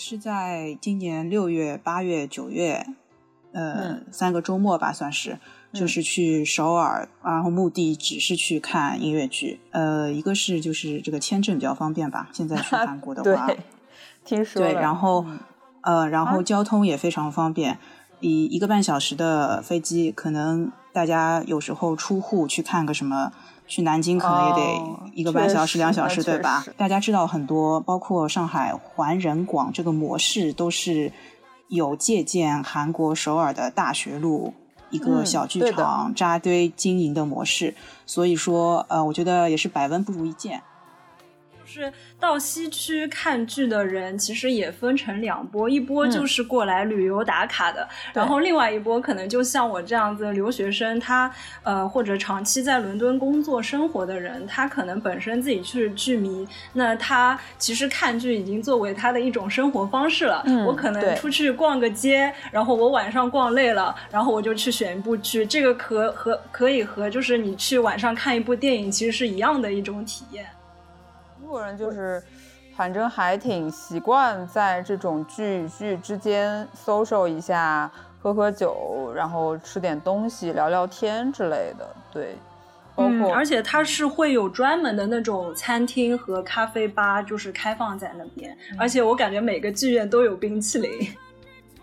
是在今年六月、八月、九月，呃，三个周末吧，算是，就是去首尔，然后目的只是去看音乐剧。呃，一个是就是这个签证比较方便吧，现在去 韩国的话，听说对，然后呃，然后交通也非常方便，以一个半小时的飞机，可能大家有时候出户去看个什么。去南京可能也得一个半小时、两小时，对吧？大家知道很多，包括上海环人广这个模式，都是有借鉴韩国首尔的大学路一个小剧场扎堆经营的模式。所以说，呃，我觉得也是百闻不如一见。是到西区看剧的人，其实也分成两波，一波就是过来旅游打卡的，然后另外一波可能就像我这样子的留学生，他呃或者长期在伦敦工作生活的人，他可能本身自己是剧迷，那他其实看剧已经作为他的一种生活方式了。我可能出去逛个街，然后我晚上逛累了，然后我就去选一部剧，这个可和可以和就是你去晚上看一部电影其实是一样的一种体验。中国人就是，反正还挺习惯在这种剧剧之间 social 一下，喝喝酒，然后吃点东西，聊聊天之类的。对，包括而且它是会有专门的那种餐厅和咖啡吧，就是开放在那边。而且我感觉每个剧院都有冰淇淋。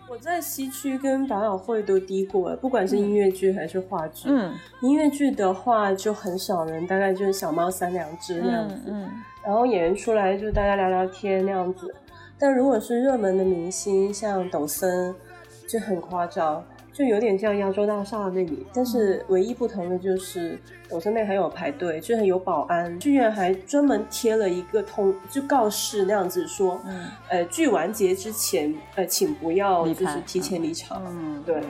我在西区跟百老汇都滴过，不管是音乐剧还是话剧。嗯，音乐剧的话就很少人，大概就是小猫三两只那样子。嗯。然后演员出来就大家聊聊天那样子，但如果是热门的明星，像抖森，就很夸张，就有点像亚洲大厦那里。但是唯一不同的就是，抖森那还有排队，就很有保安。剧院还专门贴了一个通，就告示那样子说，呃，剧完结之前，呃，请不要就是提前离场。嗯，对。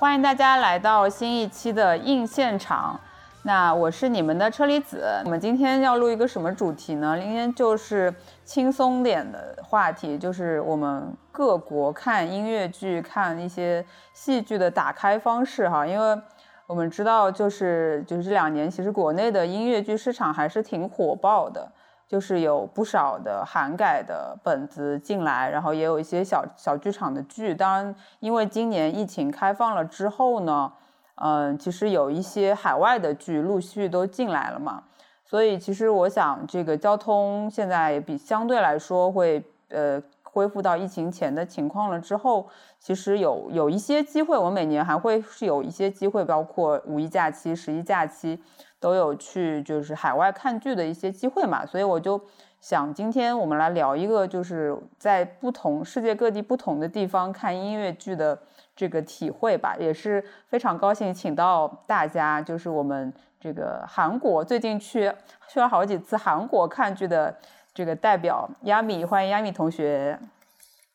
欢迎大家来到新一期的硬现场。那我是你们的车厘子。我们今天要录一个什么主题呢？今天就是轻松点的话题，就是我们各国看音乐剧、看一些戏剧的打开方式哈。因为我们知道，就是就是这两年，其实国内的音乐剧市场还是挺火爆的。就是有不少的韩改的本子进来，然后也有一些小小剧场的剧。当然，因为今年疫情开放了之后呢，嗯，其实有一些海外的剧陆续都进来了嘛。所以，其实我想，这个交通现在比相对来说会呃恢复到疫情前的情况了之后，其实有有一些机会，我每年还会是有一些机会，包括五一假期、十一假期。都有去就是海外看剧的一些机会嘛，所以我就想今天我们来聊一个就是在不同世界各地不同的地方看音乐剧的这个体会吧，也是非常高兴请到大家，就是我们这个韩国最近去去了好几次韩国看剧的这个代表亚米，欢迎亚米同学。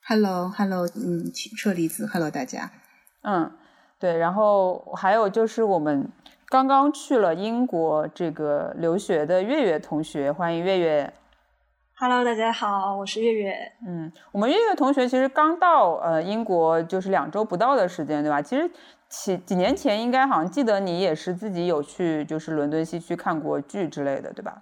Hello，Hello，嗯，车厘子，Hello 大家。嗯，对，然后还有就是我们。刚刚去了英国这个留学的月月同学，欢迎月月。Hello，大家好，我是月月。嗯，我们月月同学其实刚到呃英国，就是两周不到的时间，对吧？其实几几年前应该好像记得你也是自己有去就是伦敦西区看过剧之类的，对吧？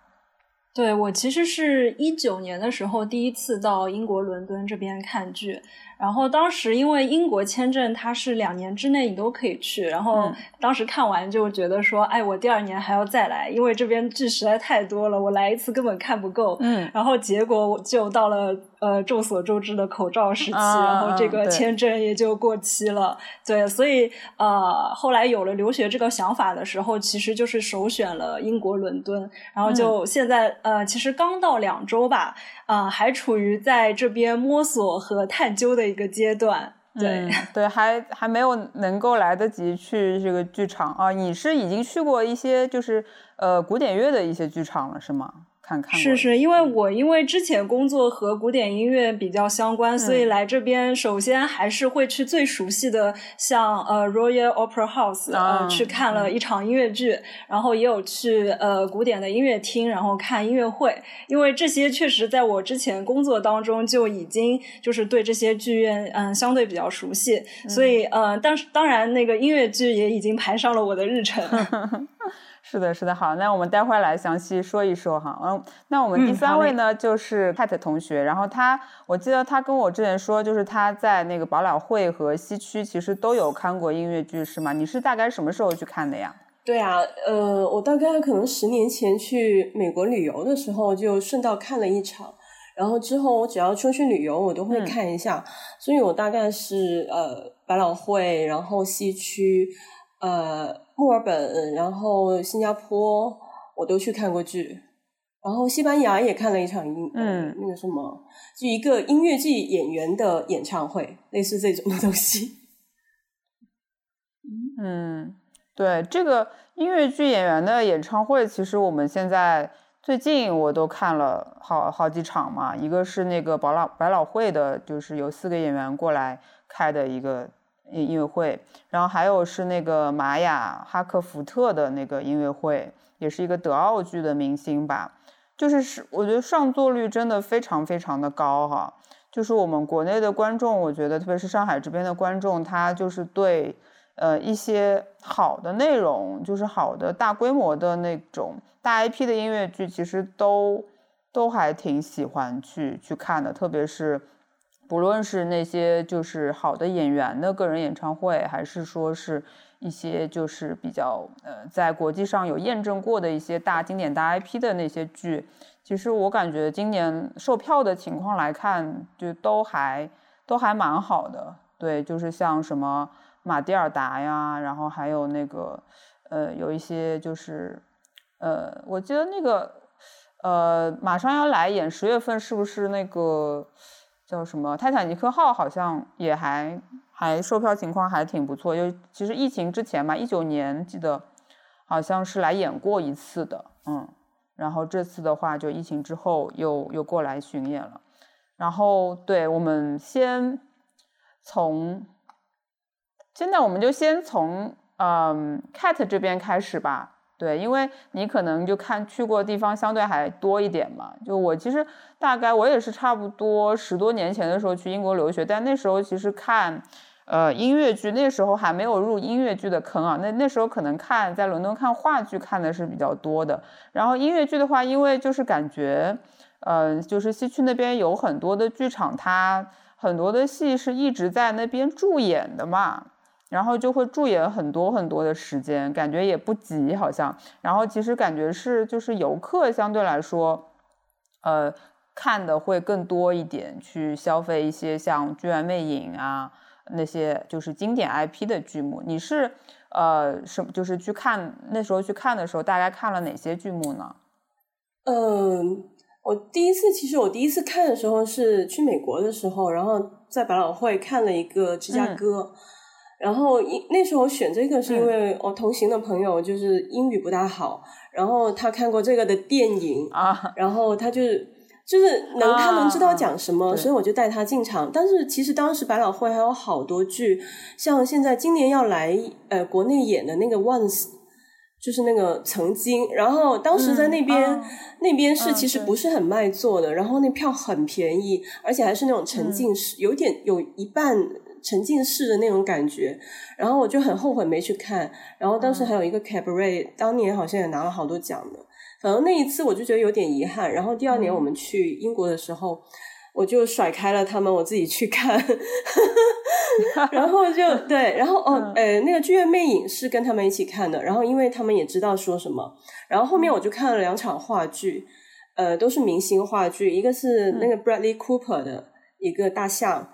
对我其实是一九年的时候第一次到英国伦敦这边看剧。然后当时因为英国签证它是两年之内你都可以去，然后当时看完就觉得说，哎，我第二年还要再来，因为这边剧实在太多了，我来一次根本看不够。嗯，然后结果我就到了呃众所周知的口罩时期，然后这个签证也就过期了。对，所以呃后来有了留学这个想法的时候，其实就是首选了英国伦敦，然后就现在呃其实刚到两周吧，啊还处于在这边摸索和探究的。一个阶段，对 对，还还没有能够来得及去这个剧场啊。你是已经去过一些就是呃古典乐的一些剧场了，是吗？看看。是是，因为我因为之前工作和古典音乐比较相关，所以来这边首先还是会去最熟悉的，像呃 Royal Opera House 呃去看了一场音乐剧，然后也有去呃古典的音乐厅，然后看音乐会。因为这些确实在我之前工作当中就已经就是对这些剧院嗯相对比较熟悉，所以呃，当当然那个音乐剧也已经排上了我的日程。是的，是的，好，那我们待会儿来详细说一说哈。嗯，那我们第三位呢，就是 Cat 同学，然后他，我记得他跟我之前说，就是他在那个百老汇和西区其实都有看过音乐剧，是吗？你是大概什么时候去看的呀？对啊，呃，我大概可能十年前去美国旅游的时候，就顺道看了一场，然后之后我只要出去旅游，我都会看一下，所以我大概是呃百老汇，然后西区，呃。墨尔本，然后新加坡，我都去看过剧，然后西班牙也看了一场音，嗯，那个什么，就一个音乐剧演员的演唱会，类似这种的东西。嗯，对，这个音乐剧演员的演唱会，其实我们现在最近我都看了好好几场嘛，一个是那个百老百老汇的，就是有四个演员过来开的一个。音乐会，然后还有是那个玛雅哈克福特的那个音乐会，也是一个德奥剧的明星吧。就是是，我觉得上座率真的非常非常的高哈。就是我们国内的观众，我觉得特别是上海这边的观众，他就是对呃一些好的内容，就是好的大规模的那种大 IP 的音乐剧，其实都都还挺喜欢去去看的，特别是。不论是那些就是好的演员的个人演唱会，还是说是一些就是比较呃在国际上有验证过的一些大经典大 IP 的那些剧，其实我感觉今年售票的情况来看，就都还都还蛮好的。对，就是像什么马蒂尔达呀，然后还有那个呃有一些就是呃我记得那个呃马上要来演十月份是不是那个？叫什么？泰坦尼克号好像也还还售票情况还挺不错，因为其实疫情之前嘛，一九年记得好像是来演过一次的，嗯，然后这次的话就疫情之后又又过来巡演了。然后对我们先从现在我们就先从嗯 Cat 这边开始吧。对，因为你可能就看去过的地方相对还多一点嘛。就我其实大概我也是差不多十多年前的时候去英国留学，但那时候其实看，呃音乐剧，那时候还没有入音乐剧的坑啊。那那时候可能看在伦敦看话剧看的是比较多的。然后音乐剧的话，因为就是感觉，嗯，就是西区那边有很多的剧场，它很多的戏是一直在那边驻演的嘛。然后就会驻演很多很多的时间，感觉也不急，好像。然后其实感觉是就是游客相对来说，呃，看的会更多一点，去消费一些像《剧院魅影》啊那些就是经典 IP 的剧目。你是呃什么？就是去看那时候去看的时候，大概看了哪些剧目呢？嗯，我第一次其实我第一次看的时候是去美国的时候，然后在百老汇看了一个《芝加哥》。然后那时候选这个是因为我同行的朋友就是英语不大好，然后他看过这个的电影啊，然后他就就是能他能知道讲什么，所以我就带他进场。但是其实当时百老汇还有好多剧，像现在今年要来呃国内演的那个 Once，就是那个曾经，然后当时在那边那边是其实不是很卖座的，然后那票很便宜，而且还是那种沉浸式，有点有一半。沉浸式的那种感觉，然后我就很后悔没去看。然后当时还有一个 Cabaret，当年好像也拿了好多奖的。反正那一次我就觉得有点遗憾。然后第二年我们去英国的时候，我就甩开了他们，我自己去看。然后就对，然后哦，呃，那个《剧院魅影》是跟他们一起看的。然后因为他们也知道说什么，然后后面我就看了两场话剧，呃，都是明星话剧，一个是那个 Bradley Cooper 的一个大象。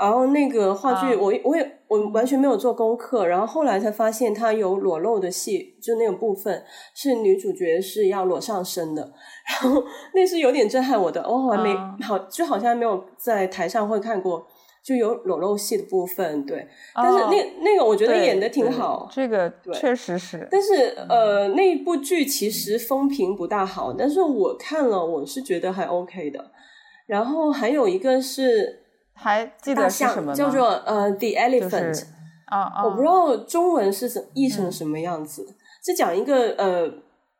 然后那个话剧，我我也我完全没有做功课，然后后来才发现它有裸露的戏，就那个部分是女主角是要裸上身的，然后那是有点震撼我的，我还没好就好像没有在台上会看过就有裸露戏的部分，对。但是那那个我觉得演的挺好，这个确实是。但是呃，那部剧其实风评不大好，但是我看了，我是觉得还 OK 的。然后还有一个是还记得是什么叫做呃《The Elephant》啊啊，我不知道中文是什译成什么样子。是讲一个呃，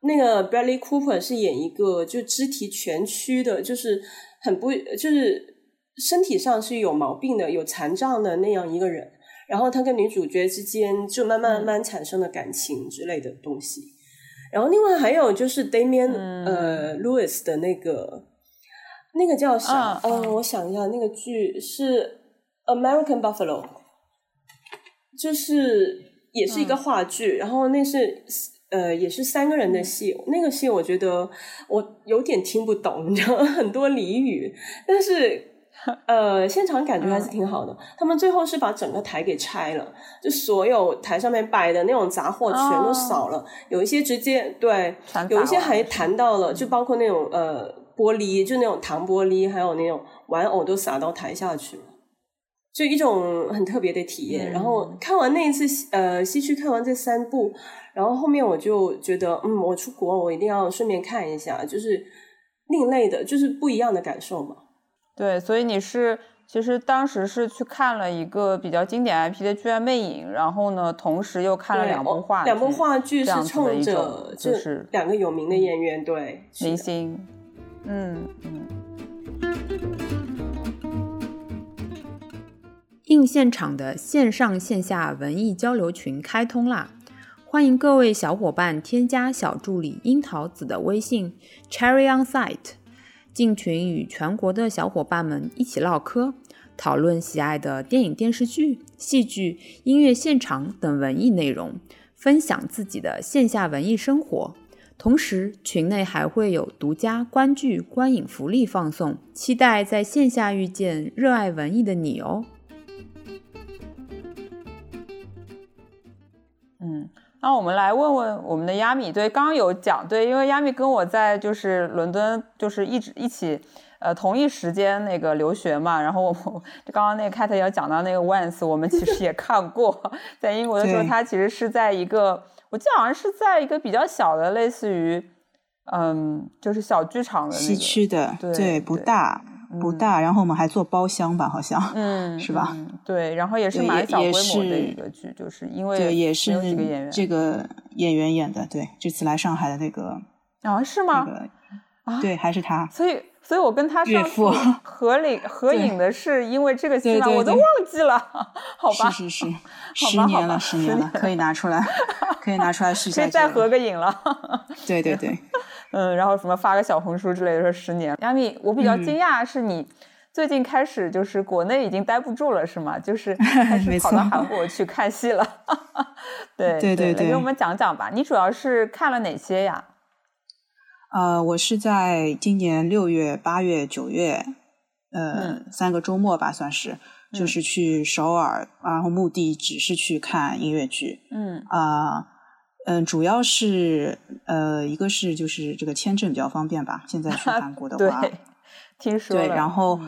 那个 Bradley Cooper 是演一个就肢体全曲的，就是很不就是身体上是有毛病的、有残障的那样一个人。然后他跟女主角之间就慢慢慢慢产生了感情之类的东西。然后另外还有就是 Damian 呃 Lewis 的那个。那个叫啥？嗯，我想一下，那个剧是《American Buffalo》，就是也是一个话剧，然后那是呃也是三个人的戏。那个戏我觉得我有点听不懂，你知道 很多俚语，但是呃现场感觉还是挺好的。他们最后是把整个台给拆了，就所有台上面摆的那种杂货全都扫了，有一些直接对，有一些还谈到了，就包括那种呃。玻璃就那种糖玻璃，还有那种玩偶都撒到台下去了，就一种很特别的体验。然后看完那一次，呃，西区看完这三部，然后后面我就觉得，嗯，我出国我一定要顺便看一下，就是另类的，就是不一样的感受嘛。对，所以你是其实当时是去看了一个比较经典 IP 的剧院魅影，然后呢，同时又看了两部话剧，两部话剧是冲着就是两个有名的演员，对明星。嗯嗯，映现场的线上线下文艺交流群开通啦！欢迎各位小伙伴添加小助理樱桃子的微信 Cherry on Site，进群与全国的小伙伴们一起唠嗑，讨论喜爱的电影、电视剧、戏剧、音乐现场等文艺内容，分享自己的线下文艺生活。同时，群内还会有独家观剧、观影福利放送，期待在线下遇见热爱文艺的你哦。嗯，那我们来问问我们的亚米，对，刚刚有讲，对，因为亚米跟我在就是伦敦，就是一直一起，呃，同一时间那个留学嘛，然后我刚刚那个 Kate 要讲到那个 Once，我们其实也看过，在英国的时候，他其实是在一个。我记得好像是在一个比较小的，类似于，嗯，就是小剧场的西区的，对，不大不大。然后我们还做包厢吧，好像，嗯，是吧？对，然后也是蛮小规模的一个剧，就是因为对，也是几个演员，这个演员演的，对，这次来上海的那个啊，是吗？啊，对，还是他，所以。所以我跟他上次 合影合影的是因为这个戏吗？我都忘记了，好吧？是是是，十年了，十年了，可以拿出来，可以拿出来试一下。可以再合个影了。对对对，嗯，然后什么发个小红书之类的，说十年。亚米，我比较惊讶是你最近开始就是国内已经待不住了，是吗？就是 开始跑到韩国去看戏了。对对对对，给我们讲讲吧。你主要是看了哪些呀？呃，我是在今年六月、八月、九月，呃，三个周末吧，算是，就是去首尔，然后目的只是去看音乐剧。嗯啊，嗯，主要是呃，一个是就是这个签证比较方便吧，现在去 韩国的话，对听说对，然后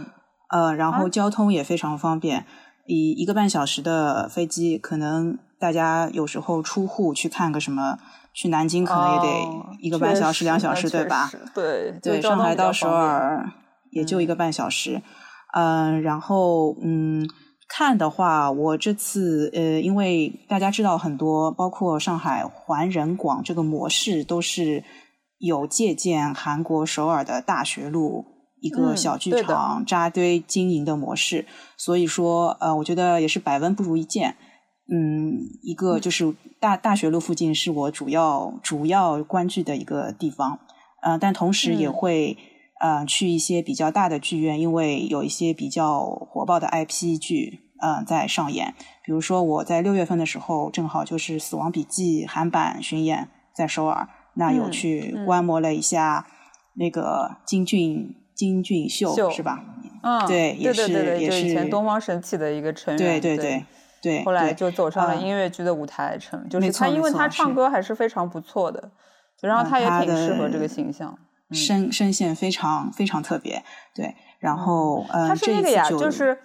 呃，然后交通也非常方便，一一个半小时的飞机，可能大家有时候出户去看个什么。去南京可能也得一个半小时、两小时，对吧？对对，上海到首尔也就一个半小时。嗯，然后嗯，看的话，我这次呃，因为大家知道很多，包括上海环人广这个模式，都是有借鉴韩国首尔的大学路一个小剧场扎堆经营的模式，所以说呃，我觉得也是百闻不如一见。嗯，一个就是大大学路附近是我主要主要关注的一个地方，呃，但同时也会呃去一些比较大的剧院，因为有一些比较火爆的 IP 剧呃在上演。比如说我在六月份的时候，正好就是《死亡笔记》韩版巡演在首尔，那有去观摩了一下那个金俊金俊秀是吧？嗯，对，也是也是以前东方神起的一个成员，对对对。对，后来就走上了音乐剧的舞台，成就是他，因为他唱歌还是非常不错的，然后他也挺适合这个形象，声声线非常非常特别。对，然后呃，他是那个呀，就是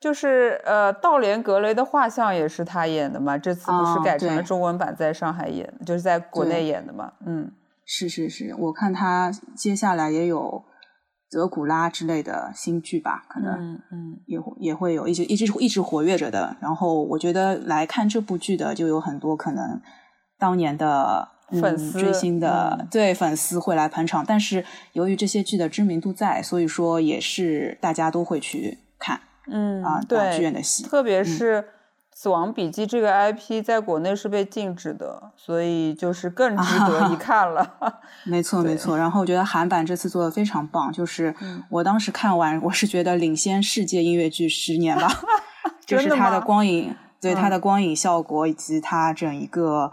就是呃，道连格雷的画像也是他演的嘛？这次不是改成了中文版，在上海演，就是在国内演的嘛？嗯，是是是，我看他接下来也有德古拉之类的新剧吧，可能嗯嗯也也会有一直一直一直活跃着的。然后我觉得来看这部剧的就有很多可能当年的粉丝追星的对粉丝会来捧场，但是由于这些剧的知名度在，所以说也是大家都会去看。嗯啊，对，剧院的戏，特别是《死亡笔记》这个 IP 在国内是被禁止的，所以就是更值得一看了。没错，没错。然后我觉得韩版这次做的非常棒，就是嗯我当时看完，我是觉得领先世界音乐剧十年吧，就是它的光影，对嗯它的光影效果以及它整一个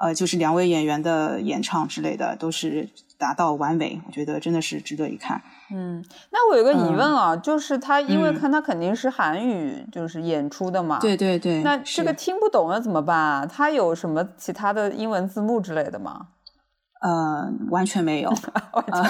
呃，就是两位演员的演唱之类的，都是达到完美。我觉得真的是值得一看。嗯，那我有个疑嗯问啊，就是他因为嗯看他肯定是韩语就是演出的嘛，对对对，那这个听不懂了怎么办啊？他有什么其他的英文字幕之类的吗？呃，完全没有。呃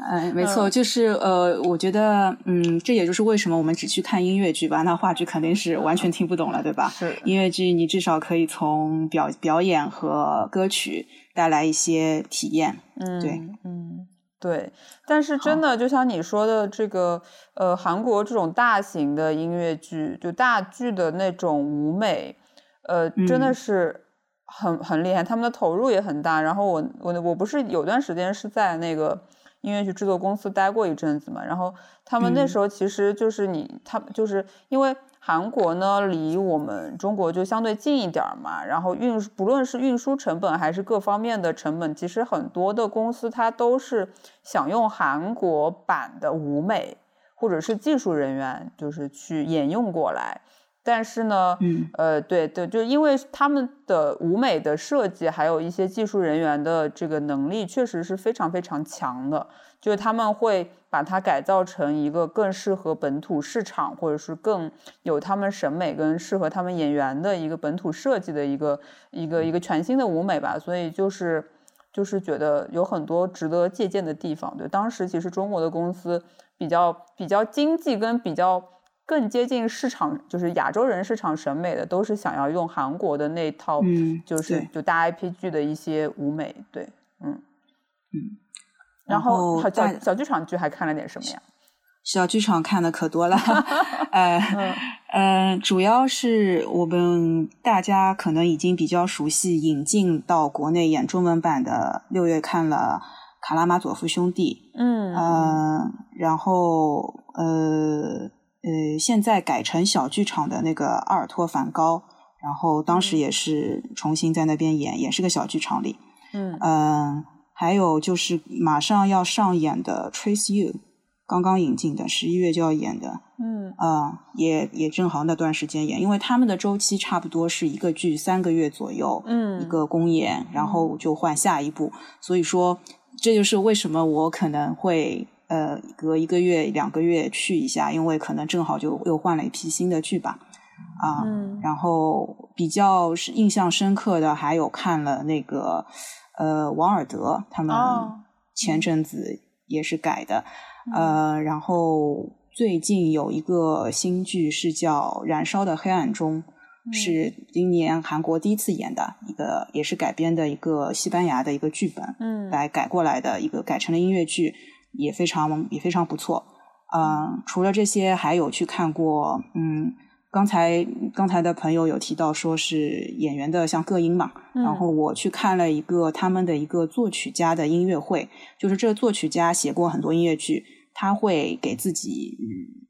哎，没错，就是呃，我觉得，嗯，这也就是为什么我们只去看音乐剧吧，那话剧肯定是完全听不懂了，对吧？是音乐剧，你至少可以从表表演和歌曲带来一些体验。嗯，对，嗯，对。但是真的，就像你说的，这个呃，韩国这种大型的音乐剧，就大剧的那种舞美，呃，真的嗯是很很厉害，他们的投入也很大。然后我我我不是有段时间是在那个音乐剧制作公司待过一阵子嘛，然后他们那嗯时候其实就是你，他就是因为。韩国呢，离我们中国就相对近一点儿嘛，然后运不论是运输成本还是各方面的成本，其实很多的公司它都是想用韩国版的舞美或者是技术人员，就是去沿用过来。但是呢，嗯呃，对对，就因为他们的舞美的设计，还有一些技术人员的这个能力，确实是非常非常强的。就是他们会把它改造成一个更适合本土市场，或者是更有他们审美跟适合他们演员的一个本土设计的一个一个一个全新的舞美吧。所以就是就是觉得有很多值得借鉴的地方。对，当时其实中国的公司比较比较经济跟比较。更接近市场，就是亚洲人市场审美的，都是想要用韩国的那套，嗯就是就大 IP 剧的一些舞美，对，嗯嗯。然后后小小剧场剧还看了点什么呀？小剧场看的可多了，呃嗯呃，主要是我们大家可能已经比较熟悉引进到国内演中文版的，六月看了《卡拉马佐夫兄弟》，嗯呃，然后呃呃，现在改成小剧场的那个阿尔托梵高，然后当时也是重新在那边演，也是个小剧场里，嗯嗯、还有就是马上要上演的《Trace You》，刚刚引进的，十一月就要演的，嗯。嗯，也也正好那段时间演，因为他们的周期差不多是一个剧三个月左右，嗯一个公演，然后就换下一部，所以说这就是为什么我可能会呃隔一个月两个月去一下，因为可能正好就又换了一批新的剧吧，啊、嗯然后比较是印象深刻的还有看了那个呃王尔德他们哦。前阵子也是改的，呃，然后最近有一个新剧是叫《燃烧的黑暗中》，是今年韩国第一次演的一个，也是改编的一个西班牙的一个剧本，嗯。来改过来的一个改成了音乐剧，也非常也非常不错。嗯、除了这些，还有去看过，嗯，刚才刚才的朋友有提到说是演员的像各音嘛，嗯然后我去看了一个他们的一个作曲家的音乐会，就是这个作曲家写过很多音乐剧，他会给自己嗯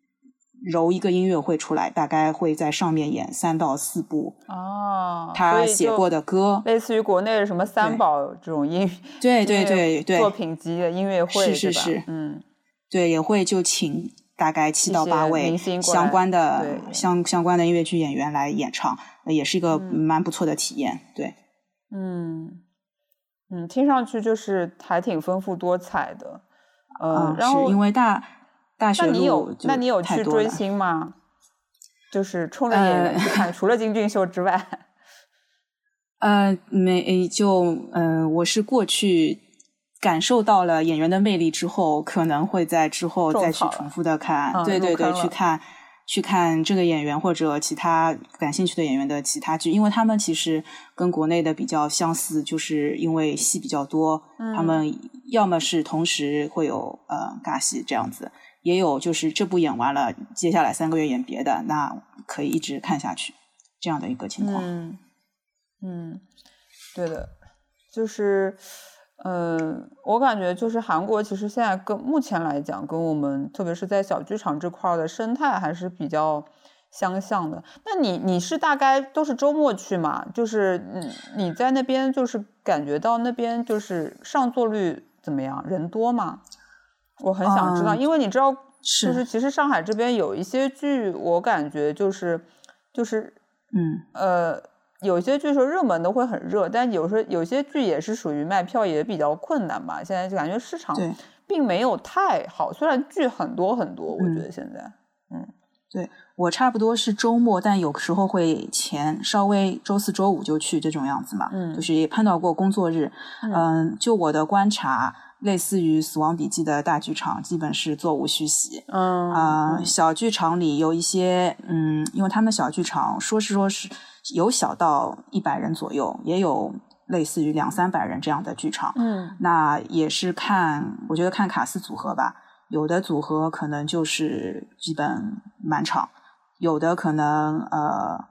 揉一个音乐会出来，大概会在上面演三到四部哦，他写过的歌，类似于国内的什么三宝这种音对对对对。作品集的音乐会，是是是。嗯。对，也会就请大概七到八位相关的对相相关的音乐剧演员来演唱，呃也是一个嗯蛮不错的体验。对，嗯嗯，听上去就是还挺丰富多彩的，呃嗯，，然后是因为大大学那你有那你有去追星吗？就是冲着演员呃去看，除了金俊秀之外，呃，没就呃，我是过去感受到了演员的魅力之后，可能会在之后再去重复的看，嗯对对对，去看去看这个演员或者其他感兴趣的演员的其他剧，因为他们其实跟国内的比较相似，就是因为戏比较多，他们要么是同时会有呃尬戏这样子，也有就是这部演完了，接下来三个月演别的，那可以一直看下去这样的一个情况。嗯，嗯，对的，就是。嗯，我感觉就是韩国，其实现在跟目前来讲，跟我们特别是在小剧场这块的生态还是比较相像的。那你你是大概都是周末去嘛？就是你，你在那边就是感觉到那边就是上座率怎么样？人多吗？我很想知道，因为你知道，就是其实上海这边有一些剧，我感觉就是就是嗯呃。有些剧说热门的会很热，但有时候有些剧也是属于卖票也比较困难吧。现在就感觉市场并没有太好，虽然剧很多很多，我觉得现在，嗯，对我差不多是周末，但有时候会前稍微周四周五就去这种样子嘛，嗯，就是也碰到过工作日，嗯，就我的观察，类似于《死亡笔记》的大剧场，基本是座无虚席，嗯啊，小剧场里有一些，嗯，因为他们小剧场说是说是。有小到一百人左右，也有类似于两三百人这样的剧场。嗯，那也是看，我觉得看卡司组合吧。有的组合可能就是基本满场，有的可能呃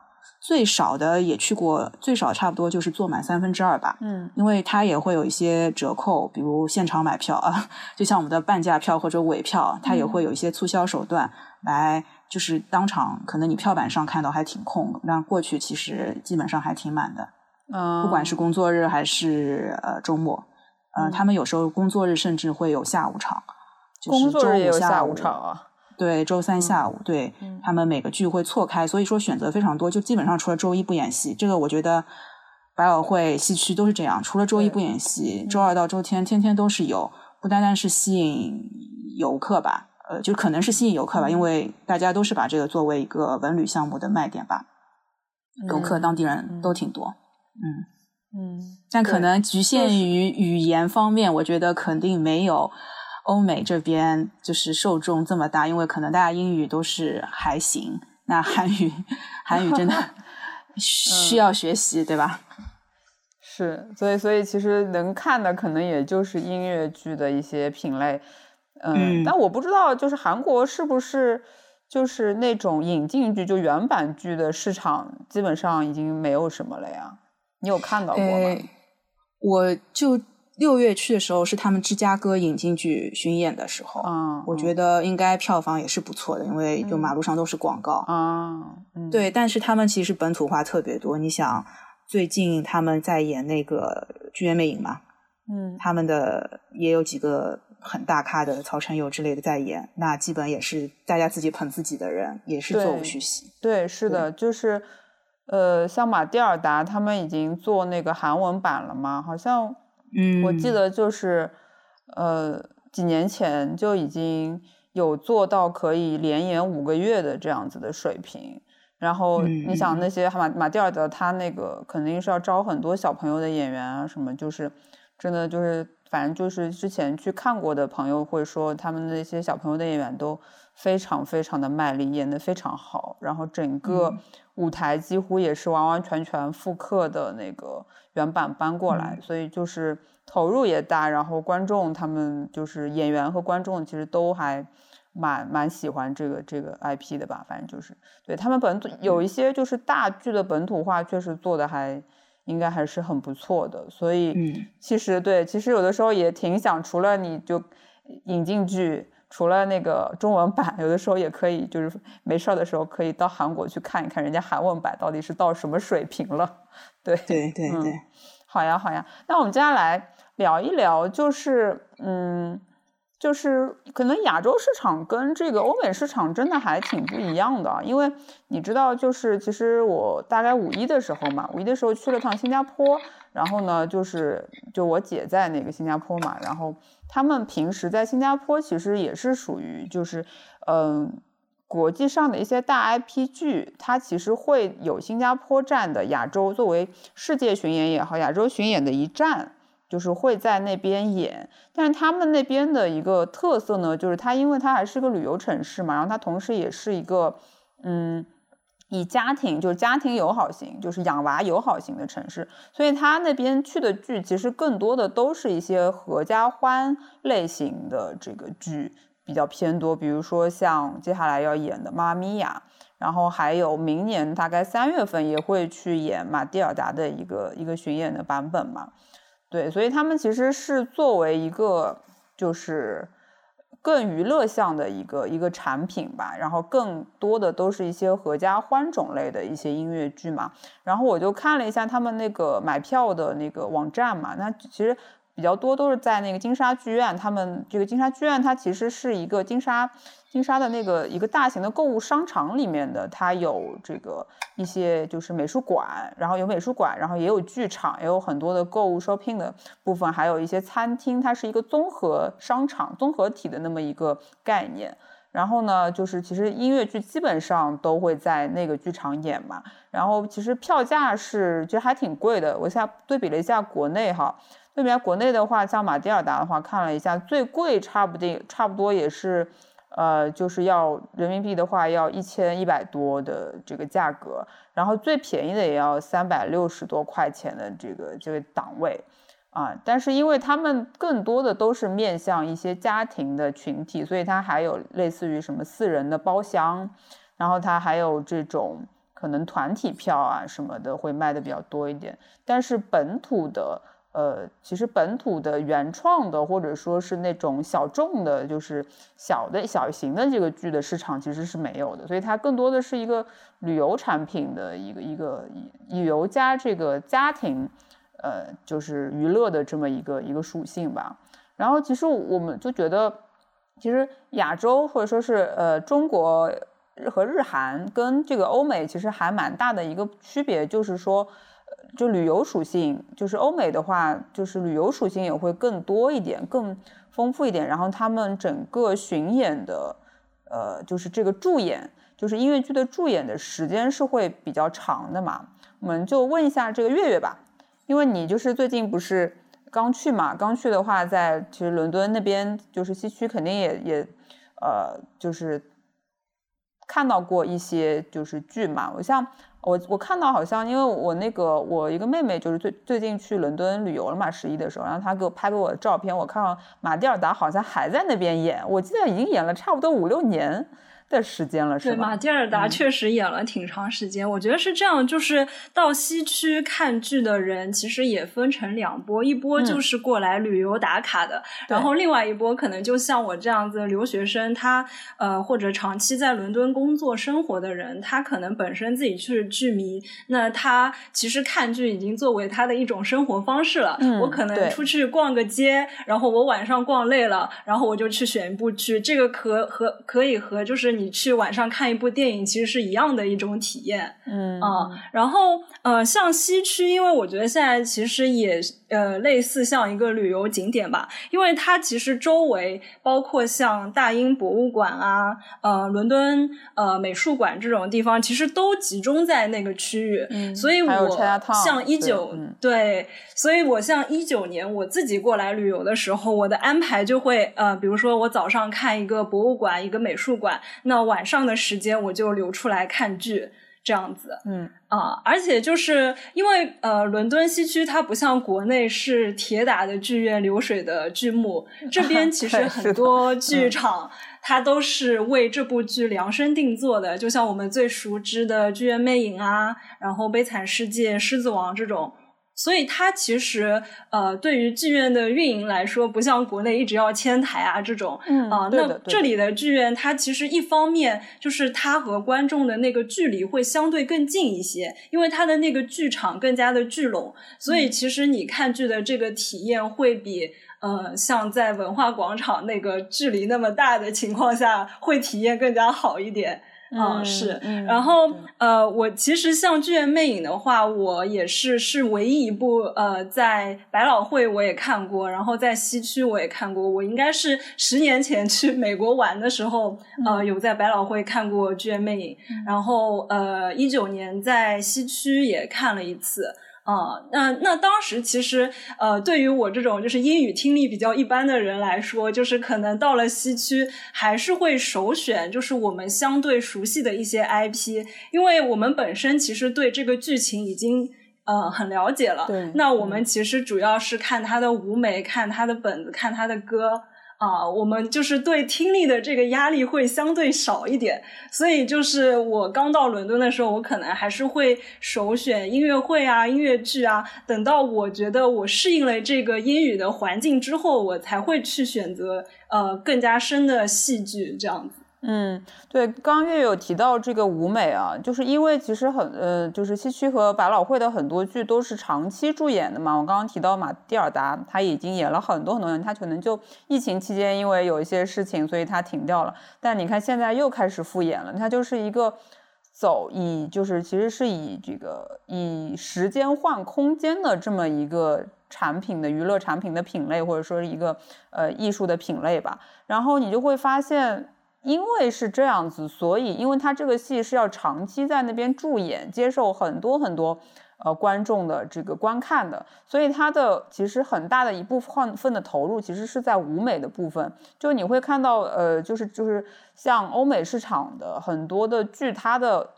最少的也去过，最少差不多就是坐满三分之二吧。嗯，因为它也会有一些折扣，比如现场买票啊，就像我们的半价票或者尾票，它也会有一些促销手段来。就是当场可能你票板上看到还挺空，但过去其实基本上还挺满的。嗯，不管是工作日还是呃周末，呃，他们有时候工作日甚至会有下午场，就是周五下午场啊。对，周三下午，对他们每个剧会错开，所以说选择非常多，就基本上除了周一不演戏，这个我觉得百老汇戏区都是这样，除了周一不演戏，周二到周天天天都是有，不单单是吸引游客吧。呃，就可能是吸引游客吧，因为大家都是把这个作为一个文旅项目的卖点吧，游客当地人都挺多，嗯嗯，但可能局限于语言方面，我觉得肯定没有欧美这边就是受众这么大，因为可能大家英语都是还行，那韩语 韩语真的 需要学习，对吧？是，所以所以其实能看的可能也就是音乐剧的一些品类。嗯，但我不知道，就是韩国是不是就是那种引进剧，就原版剧的市场基本上已经没有什么了呀？你有看到过吗？我就六月去的时候是他们芝加哥引进剧巡演的时候，嗯，我觉得应该票房也是不错的，因为就马路上都是广告啊。对，但是他们其实本土化特别多。你想，最近他们在演那个《剧院魅影》嘛，嗯，他们的也有几个。很大咖的曹承佑之类的在演，那基本也是大家自己捧自己的人，也是座无虚席。对，是的，就是呃，像马蒂尔达他们已经做那个韩文版了嘛？好像，嗯，我记得就是呃几年前就已经有做到可以连演五个月的这样子的水平。然后你想那些马马蒂尔德他那个肯定是要招很多小朋友的演员啊，什么就是真的就是。反正就是之前去看过的朋友会说，他们那些小朋友的演员都非常非常的卖力，演得非常好。然后整个舞台几乎也是完完全全复刻的那个原版搬过来，所以就是投入也大。然后观众他们就是演员和观众其实都还蛮蛮喜欢这个这个 IP 的吧。反正就是对他们本土有一些就是大剧的本土化，确实做的还。应该还是很不错的，所以其实对，其实有的时候也挺想，除了你就引进剧，除了那个中文版，有的时候也可以，就是没事儿的时候可以到韩国去看一看，人家韩文版到底是到什么水平了。对对对对，好呀好呀，那我们接下来聊一聊，就是嗯。就是可能亚洲市场跟这个欧美市场真的还挺不一样的，因为你知道，就是其实我大概五一的时候嘛，五一的时候去了趟新加坡，然后呢，就是就我姐在那个新加坡嘛，然后他们平时在新加坡其实也是属于就是嗯国际上的一些大 IP 剧，它其实会有新加坡站的亚洲作为世界巡演也好，亚洲巡演的一站。就是会在那边演，但是他们那边的一个特色呢，就是它因为它还是个旅游城市嘛，然后它同时也是一个嗯。以家庭就是家庭友好型，就是养娃友好型的城市，所以他那边去的剧其实更多的都是一些合家欢类型的这个剧比较偏多，比如说像接下来要演的《妈咪呀》，然后还有明年大概三月份也会去演《马蒂尔达》的一个一个巡演的版本嘛，对，所以他们其实是作为一个就是。更娱乐向的一个一个产品吧，然后更多的都是一些合家欢种类的一些音乐剧嘛。然后我就看了一下他们那个买票的那个网站嘛，那其实。比较多都是在那个金沙剧院，他们这个金沙剧院它其实是一个金沙金沙的那个一个大型的购物商场里面的，它有这个一些就是美术馆，然后有美术馆，然后也有剧场，也有很多的购物 shopping 的部分，还有一些餐厅，它是一个综合商场综合体的那么一个概念。然后呢，就是其实音乐剧基本上都会在那个剧场演嘛，然后其实票价是其实还挺贵的，我现在对比了一下国内哈。对比国内的话，像马蒂尔达的话，看了一下，最贵差不多差不多也是，呃，就是要人民币的话要一千一百多的这个价格，然后最便宜的也要三百六十多块钱的这个这个档位，啊，但是因为他们更多的都是面向一些家庭的群体，所以它还有类似于什么四人的包厢，然后它还有这种可能团体票啊什么的会卖的比较多一点，但是本土的。呃，其实本土的原创的，或者说是那种小众的，就是小的小型的这个剧的市场其实是没有的，所以它更多的是一个旅游产品的一个一个旅游加这个家庭，呃，就是娱乐的这么一个一个属性吧。然后其实我们就觉得，其实亚洲或者说是呃中国和日韩跟这个欧美其实还蛮大的一个区别，就是说。就旅游属性，就是欧美的话，就是旅游属性也会更多一点，更丰富一点。然后他们整个巡演的，呃，就是这个驻演，就是音乐剧的驻演的时间是会比较长的嘛。我们就问一下这个月月吧，因为你就是最近不是刚去嘛？刚去的话，在其实伦敦那边就是西区，肯定也也呃，就是看到过一些就是剧嘛。我像。我我看到好像，因为我那个我一个妹妹就是最最近去伦敦旅游了嘛，十一的时候，然后她给我拍给我的照片，我看到马蒂尔达好像还在那边演，我记得已经演了差不多五六年。的时间了，是吧？对，马蒂尔达确实演了挺长时间。我觉得是这样，就是到西区看剧的人其实也分成两波，一波就是过来旅游打卡的，然后另外一波可能就像我这样子留学生，他呃或者长期在伦敦工作生活的人，他可能本身自己就是剧迷，那他其实看剧已经作为他的一种生活方式了。我可能出去逛个街，然后我晚上逛累了，然后我就去选一部剧，这个可和可以和就是。你去晚上看一部电影，其实是一样的一种体验，嗯。啊，然后呃，像西区，因为我觉得现在其实也呃类似像一个旅游景点吧，因为它其实周围包括像大英博物馆啊，呃，伦敦呃美术馆这种地方，其实都集中在那个区域，嗯，所以我像一九对，所以我像一九年我自己过来旅游的时候，我的安排就会呃，比如说我早上看一个博物馆，一个美术馆。那晚上的时间我就留出来看剧，这样子，嗯啊，而且就是因为呃，伦敦西区它不像国内是铁打的剧院、流水的剧目，这边其实很多剧场它都是为这部剧量身定做的，就像我们最熟知的《剧院魅影》啊，然后《悲惨世界》《狮子王》这种。所以它其实呃，对于剧院的运营来说，不像国内一直要迁台啊这种，啊，那这里的剧院它其实一方面就是它和观众的那个距离会相对更近一些，因为它的那个剧场更加的聚拢，所以其实你看剧的这个体验会比呃像在文化广场那个距离那么大的情况下会体验更加好一点。嗯，是，然后呃，我其实像《剧院魅影》的话，我也是是唯一一部呃，在百老汇我也看过，然后在西区我也看过。我应该是十年前去美国玩的时候，呃，有在百老汇看过《剧院魅影》，然后呃，一九年在西区也看了一次。啊，那那当时其实，呃，对于我这种就是英语听力比较一般的人来说，就是可能到了西区，还是会首选就是我们相对熟悉的一些 IP，因为我们本身其实对这个剧情已经呃很了解了。对，那我们其实主要是看他的舞美，看他的本子，看他的歌。啊，我们就是对听力的这个压力会相对少一点，所以就是我刚到伦敦的时候，我可能还是会首选音乐会啊、音乐剧啊。等到我觉得我适应了这个英语的环境之后，我才会去选择呃更加深的戏剧这样子。嗯，对，刚刚月有提到这个舞美啊，就是因为其实很呃，就是西区和百老汇的很多剧都是长期驻演的嘛。我刚刚提到马蒂尔达，他已经演了很多很多年，他可能就疫情期间因为有一些事情，所以他停掉了。但你看现在又开始复演了，它就是一个走以就是其实是以这个以时间换空间的这么一个产品的娱乐产品的品类，或者说是一个呃艺术的品类吧。然后你就会发现。因为是这样子，所以因为他这个戏是要长期在那边驻演，接受很多很多呃观众的这个观看的，所以他的其实很大的一部分份的投入其实是在舞美的部分。就你会看到，呃，就是就是像欧美市场的很多的剧，它的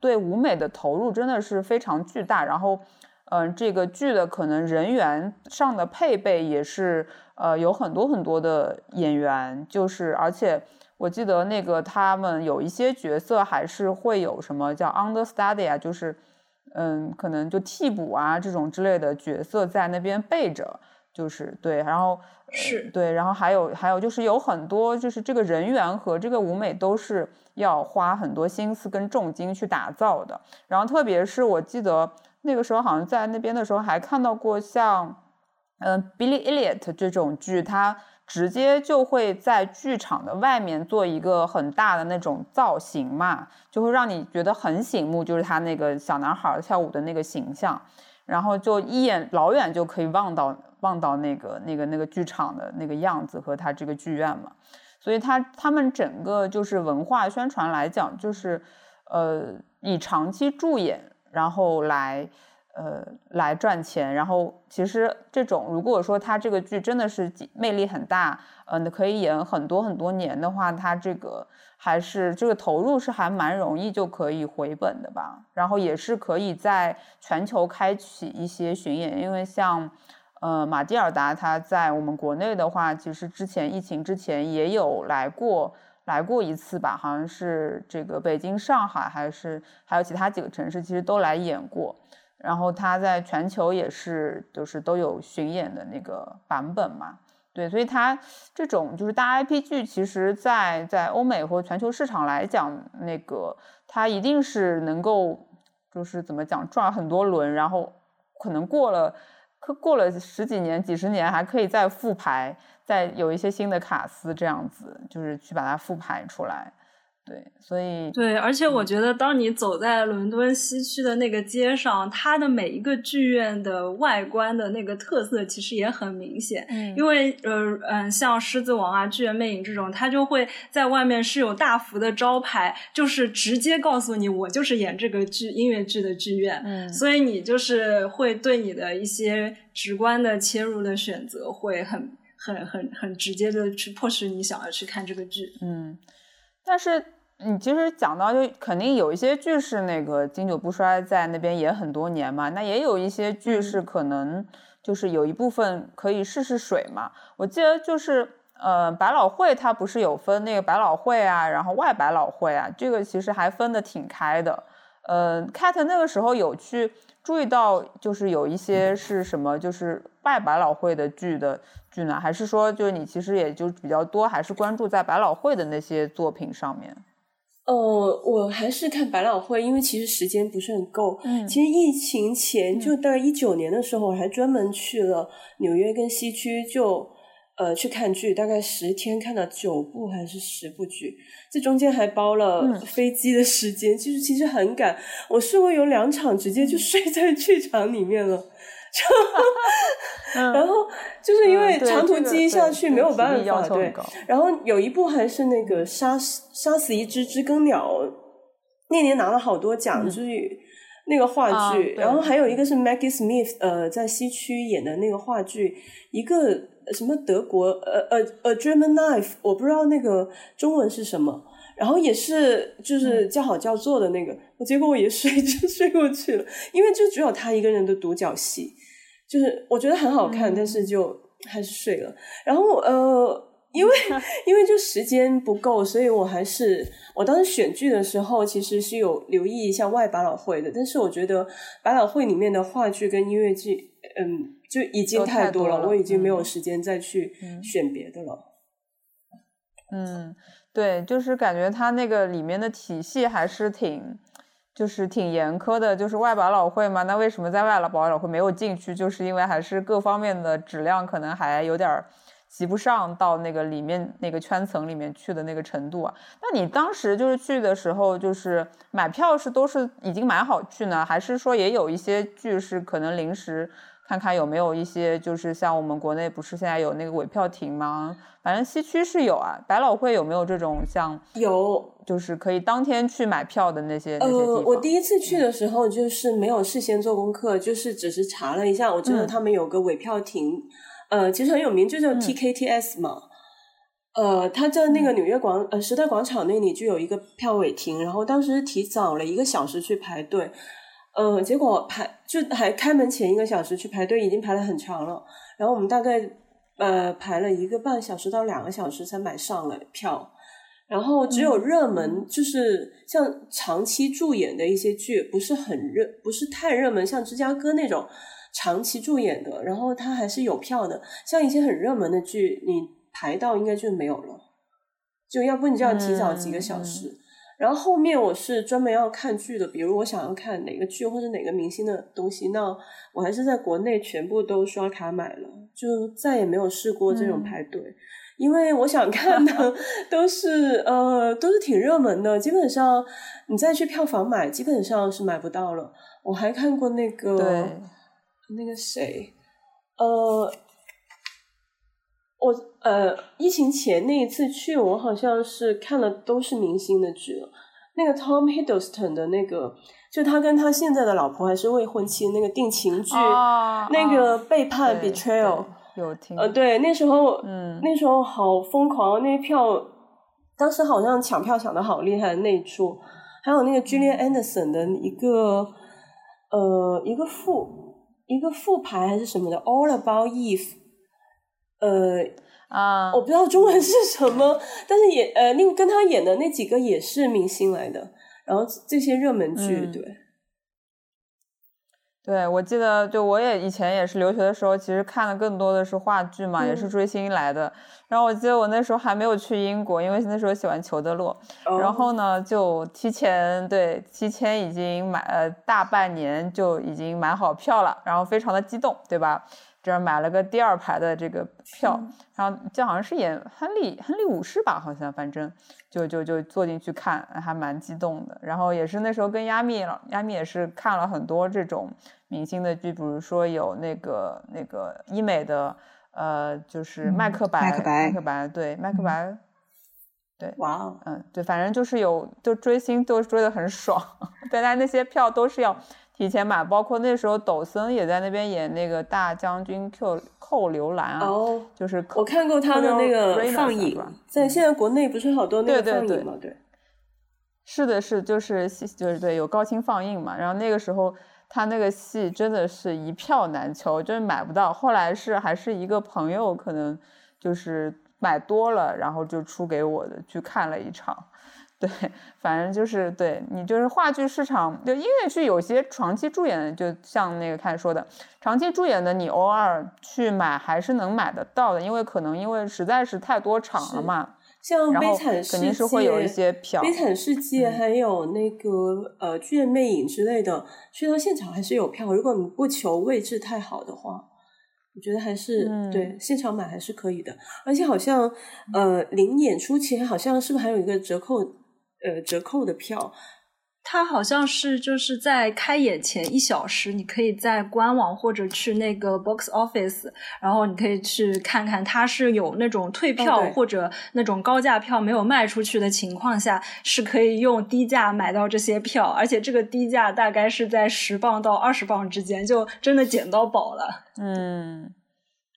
对舞美的投入真的是非常巨大。然后，嗯，这个剧的可能人员上的配备也是呃有很多很多的演员，就是而且。我记得那个他们有一些角色还是会有什么叫 understudy 啊，就是嗯，可能就替补啊这种之类的角色在那边备着，就是对，然后是对，然后还有还有就是有很多就是这个人员和这个舞美都是要花很多心思跟重金去打造的，然后特别是我记得那个时候好像在那边的时候还看到过像嗯 Billy Elliot 这种剧，它。直接就会在剧场的外面做一个很大的那种造型嘛，就会让你觉得很醒目，就是他那个小男孩跳舞的那个形象，然后就一眼老远就可以望到望到那个那个那个剧场的那个样子和他这个剧院嘛，所以他他们整个就是文化宣传来讲，就是呃以长期驻演然后来。呃，来赚钱，然后其实这种如果说他这个剧真的是魅力很大，嗯，可以演很多很多年的话，他这个还是这个投入是还蛮容易就可以回本的吧。然后也是可以在全球开启一些巡演，因为像呃马蒂尔达他在我们国内的话，其实之前疫情之前也有来过来过一次吧，好像是这个北京、上海还是还有其他几个城市，其实都来演过。然后他在全球也是，就是都有巡演的那个版本嘛，对，所以他这种就是大 IP 剧，其实，在在欧美或全球市场来讲，那个它一定是能够，就是怎么讲，转很多轮，然后可能过了，过了十几年、几十年，还可以再复排，再有一些新的卡司这样子，就是去把它复排出来。对，所以对，而且我觉得，当你走在伦敦西区的那个街上，它的每一个剧院的外观的那个特色其实也很明显。嗯，因为呃嗯，像狮子王啊、剧院魅影这种，它就会在外面是有大幅的招牌，就是直接告诉你，我就是演这个剧音乐剧的剧院。嗯，所以你就是会对你的一些直观的切入的选择，会很很很很直接的去迫使你想要去看这个剧。嗯，但是。你其实讲到，就肯定有一些剧是那个经久不衰，在那边演很多年嘛。那也有一些剧是可能就是有一部分可以试试水嘛。我记得就是呃，百老汇它不是有分那个百老汇啊，然后外百老汇啊，这个其实还分的挺开的。呃，Cat 那个时候有去注意到，就是有一些是什么，就是外百老汇的剧的剧呢？还是说，就是你其实也就比较多，还是关注在百老汇的那些作品上面？呃，我还是看百老汇，因为其实时间不是很够。嗯，其实疫情前就大概一九年的时候，我还专门去了纽约跟西区，就呃去看剧，大概十天看了九部还是十部剧，这中间还包了飞机的时间，其实其实很赶。我试过有两场直接就睡在剧场里面了。然后就是因为长途机下去没有办法，对。然后有一部还是那个杀死杀死一只知更鸟，那年拿了好多奖，就是那个话剧，然后还有一个是 Maggie Smith，呃，在西区演的那个话剧，一个什么德国，呃呃呃，German Knife，我不知道那个中文是什么，然后也是就是叫好叫座的那个，我结果我也睡就睡过去了，因为就只有他一个人的独角戏，就是我觉得很好看，但是就还是睡了，然后呃。因为 因为就时间不够，所以我还是我当时选剧的时候，其实是有留意一下外百老汇的。但是我觉得百老汇里面的话剧跟音乐剧，嗯，就已经太多了，我已经没有时间再去选别的了。嗯，对，就是感觉它那个里面的体系还是挺，就是挺严苛的。就是外百老汇嘛，那为什么在外老百老汇没有进去？就是因为还是各方面的质量可能还有点。及不上到那个里面那个圈层里面去的那个程度啊？那你当时就是去的时候，就是买票是都是已经买好去呢，还是说也有一些剧是可能临时看看有没有一些，就是像我们国内不是现在有那个尾票亭吗？反正西区是有啊，百老汇有没有这种像有，就是可以当天去买票的那些那些地方？我第一次去的时候就是没有事先做功课，就是只是查了一下，我知道他们有个尾票亭。呃，其实很有名，就叫 TKTS 嘛。呃，他在那个纽约广呃时代广场那里就有一个票尾亭，然后当时提早了一个小时去排队，呃，结果排就还开门前一个小时去排队，已经排了很长了。然后我们大概呃排了一个半小时到两个小时才买上了票，然后只有热门，就是像长期驻演的一些剧，不是很热，不是太热门，像芝加哥那种。长期驻演的，然后它还是有票的。像一些很热门的剧，你排到应该就没有了，就要不你就要提早几个小时。然后后面我是专门要看剧的，比如我想要看哪个剧或者哪个明星的东西，那我还是在国内全部都刷卡买了，就再也没有试过这种排队。因为我想看的 都是呃都是挺热门的，基本上你再去票房买，基本上是买不到了。我还看过那个。那个谁，呃，我呃，疫情前那一次去，我好像是看了都是明星的剧了。那个 Tom Hiddleston 的那个，就他跟他现在的老婆还是未婚妻那个定情剧，那个背叛 Betrayal 有听呃，对，那时候嗯，那时候好疯狂，那票当时好像抢票抢的好厉害，那一出还有那个 Julian Anderson 的一个呃一个副。一个副牌还是什么的，All About Eve，呃啊，我不知道中文是什么，但是也呃，另跟他演的那几个也是明星来的，然后这些热门剧，对。对，我记得，就我也以前也是留学的时候，其实看的更多的是话剧嘛，也是追星来的。然后我记得我那时候还没有去英国，因为那时候喜欢裘德洛，然后呢就提前对提前已经买呃大半年就已经买好票了，然后非常的激动，对吧？这买了个第二排的这个票，然后就好像是演亨利亨利五世吧，好像反正就就就坐进去看，还蛮激动的。然后也是那时候跟亚米了，亚米也是看了很多这种明星的剧，比如说有那个那个医美的，呃，就是麦克白，麦克白，麦克白，对，麦克白，对，哇，嗯，对，反正就是有，就追星都追得很爽，对，但那些票都是要。提前买，包括那时候抖森也在那边演那个大将军寇寇刘兰啊，哦，就是我看过他的那个放映，在现在国内不是好多那个放映吗？对，是的，是就是就是对有高清放映嘛，然后那个时候他那个戏真的是一票难求，就是买不到。后来是还是一个朋友可能就是买多了，然后就出给我的去看了一场。对，反正就是对你就是话剧市场，就音乐剧有些长期驻演的，就像那个开始说的，长期驻演的你偶尔去买还是能买得到的，因为可能因为实在是太多场了嘛。像悲惨世界，肯定是会有一些票。悲惨世界还有那个呃剧院魅影之类的，去到现场还是有票。如果你不求位置太好的话，我觉得还是对现场买还是可以的。而且好像呃临演出前好像是不是还有一个折扣？呃，折扣的票，它好像是就是在开演前一小时，你可以在官网或者去那个 box office，然后你可以去看看，它是有那种退票或者那种高价票没有卖出去的情况下，是可以用低价买到这些票，而且这个低价大概是在十磅到二十磅之间，就真的捡到宝了。嗯。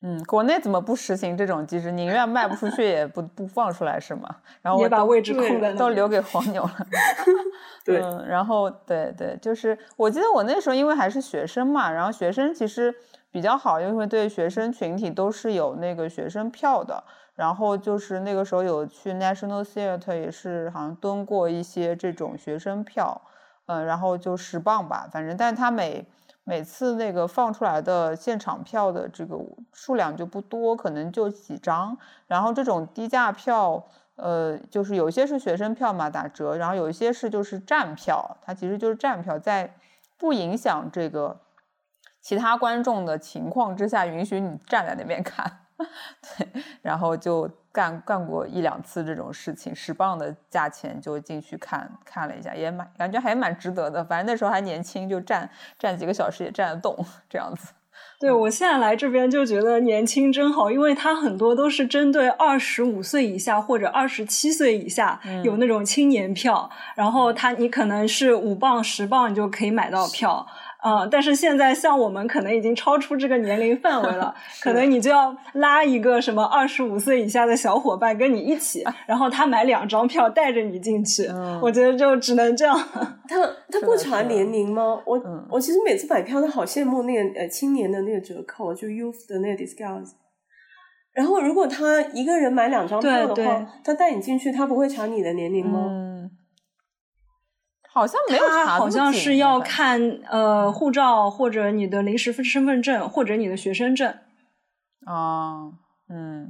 嗯，国内怎么不实行这种机制？宁愿卖不出去也不不放出来是吗？然后也把位置空的都留给黄牛了。对，然后对对，就是我记得我那时候因为还是学生嘛，然后学生其实比较好，因为对学生群体都是有那个学生票的。然后就是那个时候有去 National Theatre 也是好像蹲过一些这种学生票，嗯，然后就十磅吧，反正，但是他每每次那个放出来的现场票的这个数量就不多，可能就几张。然后这种低价票，呃，就是有些是学生票嘛，打折；然后有一些是就是站票，它其实就是站票，在不影响这个其他观众的情况之下，允许你站在那边看。对，然后就干干过一两次这种事情，十磅的价钱就进去看看了一下，也蛮感觉还蛮值得的。反正那时候还年轻，就站站几个小时也站得动，这样子。对我现在来这边就觉得年轻真好，因为它很多都是针对二十五岁以下或者二十七岁以下有那种青年票，然后它你可能是五磅十磅你就可以买到票。啊！但是现在像我们可能已经超出这个年龄范围了，可能你就要拉一个什么二十五岁以下的小伙伴跟你一起，然后他买两张票带着你进去。我觉得就只能这样。他他不查年龄吗？我我其实每次买票都好羡慕那个呃青年的那个折扣，就 youth 的那个 discount。然后如果他一个人买两张票的话，他带你进去，他不会查你的年龄吗？好像没有查，好像是要看呃护照或者你的临时身份证或者你的学生证。哦，嗯，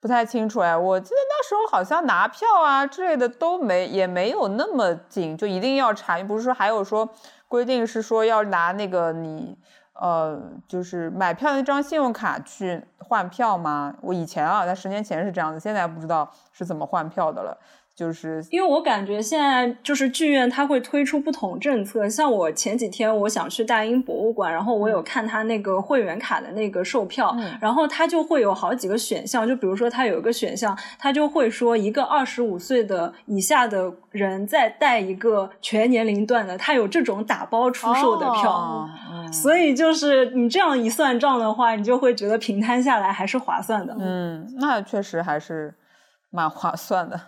不太清楚哎，我记得那时候好像拿票啊之类的都没也没有那么紧，就一定要查。不是说还有说规定是说要拿那个你呃就是买票那张信用卡去换票吗？我以前啊，在十年前是这样子，现在不知道是怎么换票的了。就是因为我感觉现在就是剧院它会推出不同政策，像我前几天我想去大英博物馆，然后我有看它那个会员卡的那个售票，然后它就会有好几个选项，就比如说它有一个选项，它就会说一个二十五岁的以下的人再带一个全年龄段的，它有这种打包出售的票，所以就是你这样一算账的话，你就会觉得平摊下来还是划算的。嗯，那确实还是蛮划算的。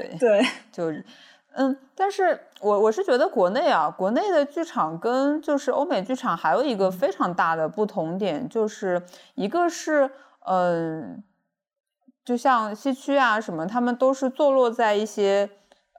对对，就嗯，但是我我是觉得国内啊，国内的剧场跟就是欧美剧场还有一个非常大的不同点，就是一个是嗯，就像西区啊什么，他们都是坐落在一些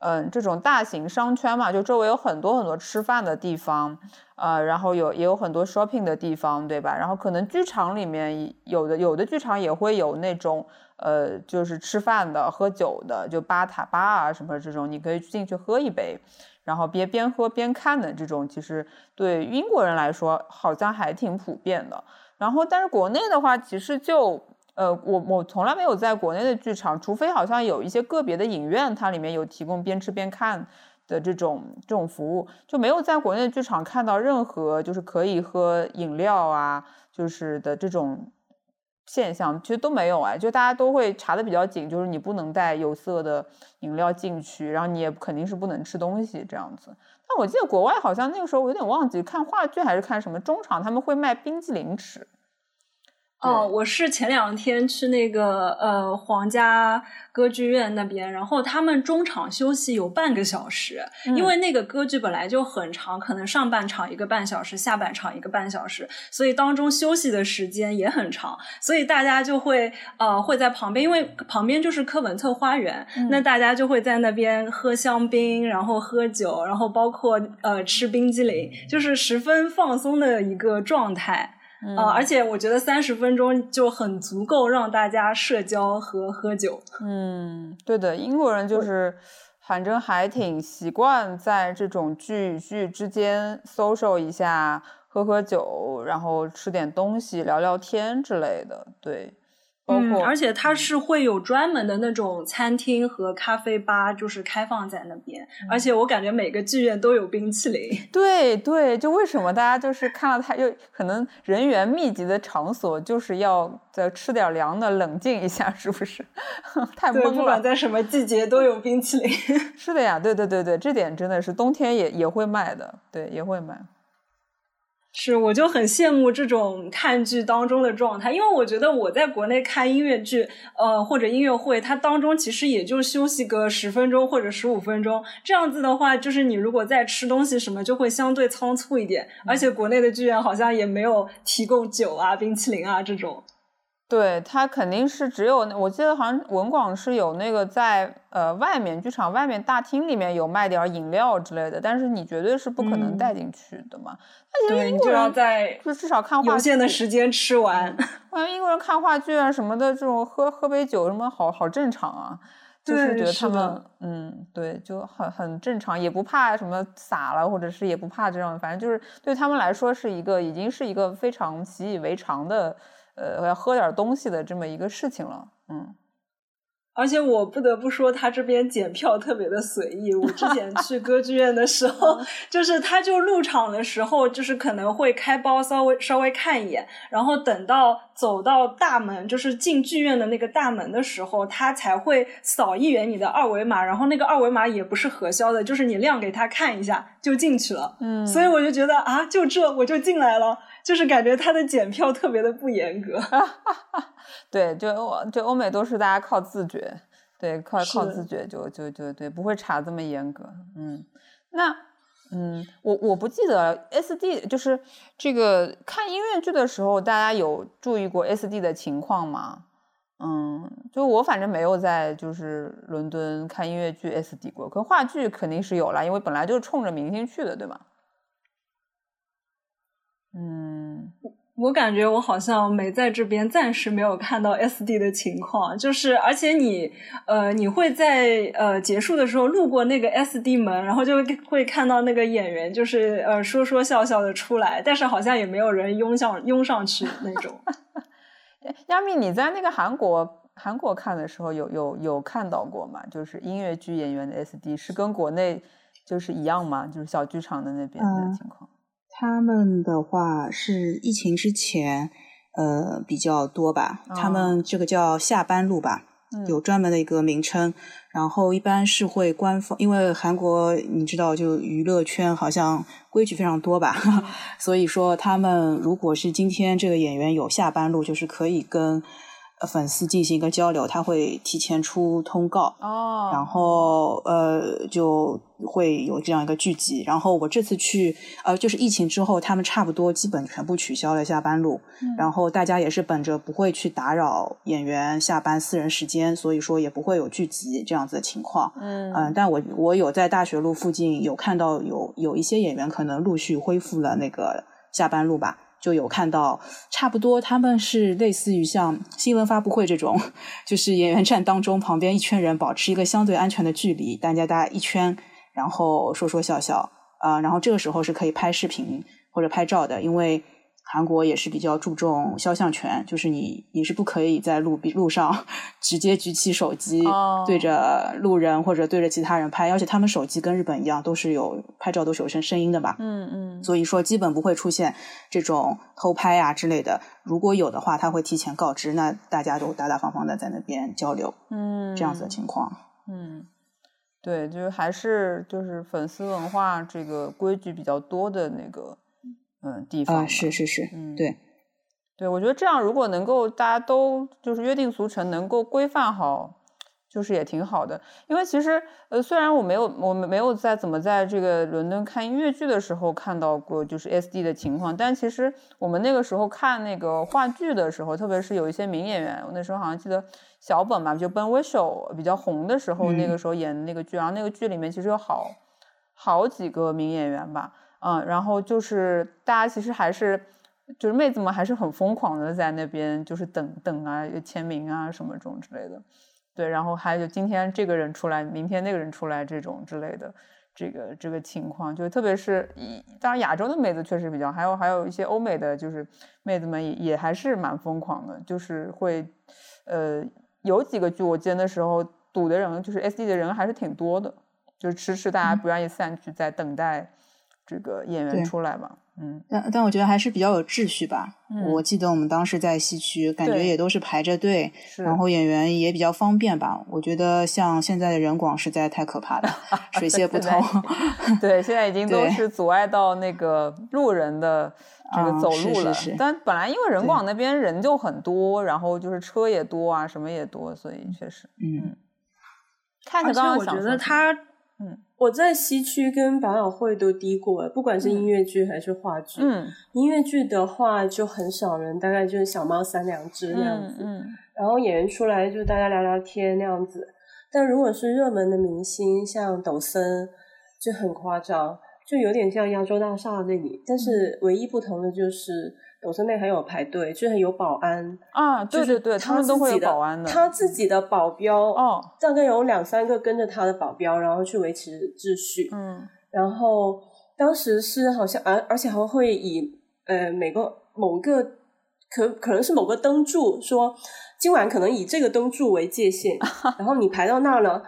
嗯这种大型商圈嘛，就周围有很多很多吃饭的地方，呃，然后有也有很多 shopping 的地方，对吧？然后可能剧场里面有的有的剧场也会有那种。呃，就是吃饭的、喝酒的，就吧塔吧啊什么这种，你可以进去喝一杯，然后边边喝边看的这种，其实对英国人来说好像还挺普遍的。然后，但是国内的话，其实就呃，我我从来没有在国内的剧场，除非好像有一些个别的影院，它里面有提供边吃边看的这种这种服务，就没有在国内剧场看到任何就是可以喝饮料啊，就是的这种。现象其实都没有哎，就大家都会查的比较紧，就是你不能带有色的饮料进去，然后你也肯定是不能吃东西这样子。但我记得国外好像那个时候我有点忘记看话剧还是看什么中场，他们会卖冰激凌吃。哦，我是前两天去那个呃皇家歌剧院那边，然后他们中场休息有半个小时，因为那个歌剧本来就很长，可能上半场一个半小时，下半场一个半小时，所以当中休息的时间也很长，所以大家就会呃会在旁边，因为旁边就是科文特花园，那大家就会在那边喝香槟，然后喝酒，然后包括呃吃冰激凌，就是十分放松的一个状态。啊，而且我觉得三十分钟就很足够让大家社交和喝酒。嗯，对的，英国人就是反正还挺习惯在这种剧剧之间 social 一下，喝喝酒，然后吃点东西，聊聊天之类的。对，包括而且它是会有专门的那种餐厅和咖啡吧，就是开放在那边。而且我感觉每个剧院都有冰淇淋。对对，就为什么大家就是看到它，又可能人员密集的场所，就是要再吃点凉的，冷静一下，是不是？太懵了。不管在什么季节都有冰淇淋。是的呀，对对对对，这点真的是冬天也也会卖的，对，也会卖。是，我就很羡慕这种看剧当中的状态，因为我觉得我在国内看音乐剧，呃，或者音乐会，它当中其实也就休息个十分钟或者十五分钟，这样子的话，就是你如果在吃东西什么，就会相对仓促一点，而且国内的剧院好像也没有提供酒啊、冰淇淋啊这种。对他肯定是只有，我记得好像文广是有那个在呃外面剧场外面大厅里面有卖点饮料之类的，但是你绝对是不可能带进去的嘛。对，你就要在就至少看有限的时间吃完。我觉英国人看话剧啊什么的，这种喝喝杯酒什么好好正常啊，就是觉得他们嗯对就很很正常，也不怕什么洒了，或者是也不怕这种，反正就是对他们来说是一个已经是一个非常习以为常的。呃，要喝点东西的这么一个事情了，嗯，而且我不得不说，他这边检票特别的随意。我之前 去歌剧院的时候，就是他就入场的时候，就是可能会开包稍微稍微看一眼，然后等到走到大门，就是进剧院的那个大门的时候，他才会扫一眼你的二维码，然后那个二维码也不是核销的，就是你亮给他看一下就进去了。嗯，所以我就觉得啊，就这我就进来了。就是感觉他的检票特别的不严格，对，就欧就欧美都是大家靠自觉，对，靠靠自觉就就就对，不会查这么严格。嗯，那嗯，我我不记得 S D 就是这个看音乐剧的时候，大家有注意过 S D 的情况吗？嗯，就我反正没有在就是伦敦看音乐剧 S D 过，可话剧肯定是有啦，因为本来就是冲着明星去的，对吗？嗯，我感觉我好像没在这边，暂时没有看到 S D 的情况。就是，而且你，呃，你会在呃结束的时候路过那个 S D 门，然后就会看到那个演员，就是呃说说笑笑的出来，但是好像也没有人拥上拥上去 那种。亚米，你在那个韩国韩国看的时候，有有有看到过吗？就是音乐剧演员的 S D 是跟国内就是一样吗？就是小剧场的那边的情况。他们的话是疫情之前，呃比较多吧。他们这个叫下班路吧，有专门的一个名称。然后一般是会官方，因为韩国你知道，就娱乐圈好像规矩非常多吧，所以说他们如果是今天这个演员有下班路，就是可以跟。粉丝进行一个交流，他会提前出通告，哦，然后呃就会有这样一个聚集。然后我这次去，呃，就是疫情之后，他们差不多基本全部取消了下班路，然后大家也是本着不会去打扰演员下班私人时间，所以说也不会有聚集这样子的情况。嗯嗯，但我我有在大学路附近有看到有有一些演员可能陆续恢复了那个下班路吧。就有看到，差不多他们是类似于像新闻发布会这种，就是演员站当中，旁边一圈人保持一个相对安全的距离，大家大家一圈，然后说说笑笑啊，然后这个时候是可以拍视频或者拍照的，因为。韩国也是比较注重肖像权，就是你你是不可以在路路上 直接举起手机对着路人或者对着其他人拍，而且他们手机跟日本一样都是有拍照都是有声声音的吧？嗯嗯，所以说基本不会出现这种偷拍啊之类的。如果有的话，他会提前告知，那大家都大大方方的在那边交流，嗯，这样子的情况。嗯，对，就是还是就是粉丝文化这个规矩比较多的那个。嗯，地方是是是，嗯，对，对，我觉得这样如果能够大家都就是约定俗成，能够规范好，就是也挺好的。因为其实呃，虽然我没有我们没有在怎么在这个伦敦看音乐剧的时候看到过就是 S D 的情况，但其实我们那个时候看那个话剧的时候，特别是有一些名演员，我那时候好像记得小本嘛，就 Ben Whishaw 比较红的时候，那个时候演的那个剧，然后那个剧里面其实有好好几个名演员吧。嗯，然后就是大家其实还是，就是妹子们还是很疯狂的在那边，就是等等啊，签名啊什么这种之类的。对，然后还有今天这个人出来，明天那个人出来这种之类的，这个这个情况，就特别是一当然亚洲的妹子确实比较，还有还有一些欧美的就是妹子们也也还是蛮疯狂的，就是会呃有几个剧我接的时候堵的人就是 SD 的人还是挺多的，就是迟迟大家不愿意散去，在等待这个演员出来吧。嗯，但但我觉得还是比较有秩序吧。我记得我们当时在西区，感觉也都是排着队，然后演员也比较方便吧。我觉得像现在的人广实在太可怕了，水泄不通。对，现在已经都是阻碍到那个路人的 这个走路了。但本来因为人广那边人就很多，然后就是车也多啊，什么也多，所以确实，嗯。看着刚刚我觉得他，嗯。我在西区跟百老汇都低过，不管是音乐剧还是话剧。嗯，音乐剧的话就很少人，大概就是小猫三两只那样子。嗯，然后演员出来就大家聊聊天那样子。但如果是热门的明星，像抖森，就很夸张，就有点像亚洲大厦那里。但是唯一不同的就是。抖森内还有排队，就是有保安啊，对对对，他们都会有保安的。他自己的保镖哦，大概有两三个跟着他的保镖，然后去维持秩序。嗯，然后当时是好像，而而且还会以呃每个某个可可能是某个灯柱，说今晚可能以这个灯柱为界限，然后你排到那儿了，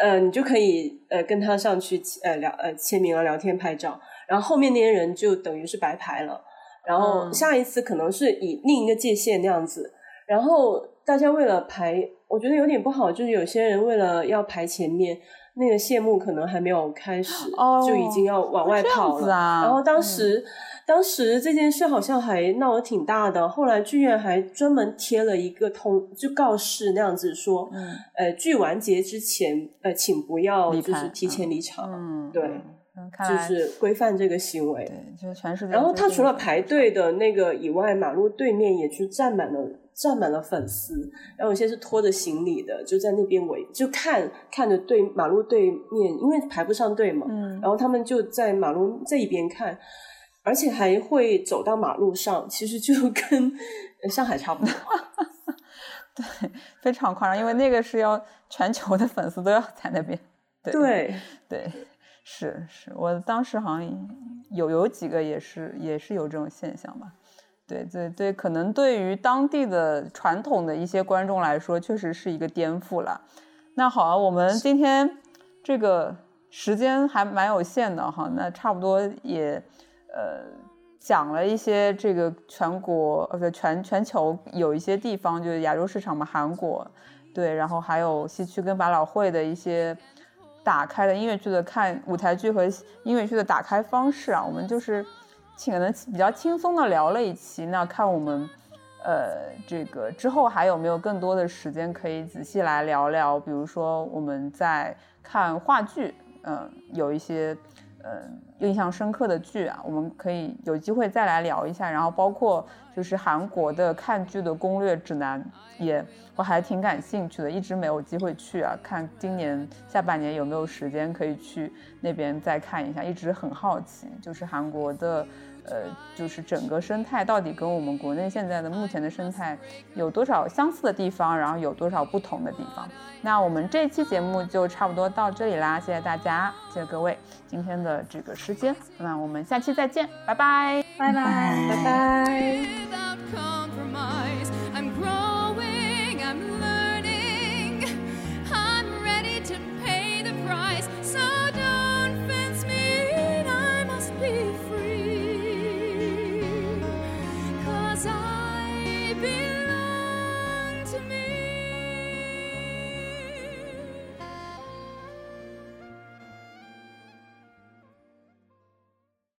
呃，你就可以呃跟他上去呃聊呃签名啊，聊天拍照，然后后面那些人就等于是白排了。然后下一次可能是以另一个界限那样子，然后大家为了排，我觉得有点不好，就是有些人为了要排前面，那个谢幕可能还没有开始，就已经要往外跑了。然后当时，当时这件事好像还闹得挺大的，后来剧院还专门贴了一个通就告示那样子说，嗯。呃，剧完结之前，呃，请不要就是提前离场，嗯对。就是规范这个行为，对，就是全是。然后他除了排队的那个以外，马路对面也去站满了，站满了粉丝。然后有些是拖着行李的，就在那边围，就看看着对马路对面，因为排不上队嘛。嗯。然后他们就在马路这一边看，而且还会走到马路上，其实就 跟上海差不多。对，非常夸张，因为那个是要全球的粉丝都要在那边。对对。是是，我当时好像有有几个也是也是有这种现象吧，对对对，可能对于当地的传统的一些观众来说，确实是一个颠覆了。那好，我们今天这个时间还蛮有限的哈，那差不多也呃讲了一些这个全国呃不全全球有一些地方就是亚洲市场嘛，韩国对，然后还有西区跟百老汇的一些。打开的音乐剧的看舞台剧和音乐剧的打开方式啊，我们就是请能比较轻松的聊了一期。那看我们呃这个之后还有没有更多的时间可以仔细来聊聊，比如说我们在看话剧，嗯，有一些。嗯，印象深刻的剧啊，我们可以有机会再来聊一下。然后包括就是韩国的看剧的攻略指南，也我还挺感兴趣的，一直没有机会去啊。看今年下半年有没有时间可以去那边再看一下，一直很好奇，就是韩国的。呃，就是整个生态到底跟我们国内现在的目前的生态有多少相似的地方，然后有多少不同的地方。那我们这期节目就差不多到这里啦，谢谢大家，谢谢各位今天的这个时间，那我们下期再见，拜拜，拜拜，拜拜。I'm ready to pay the price.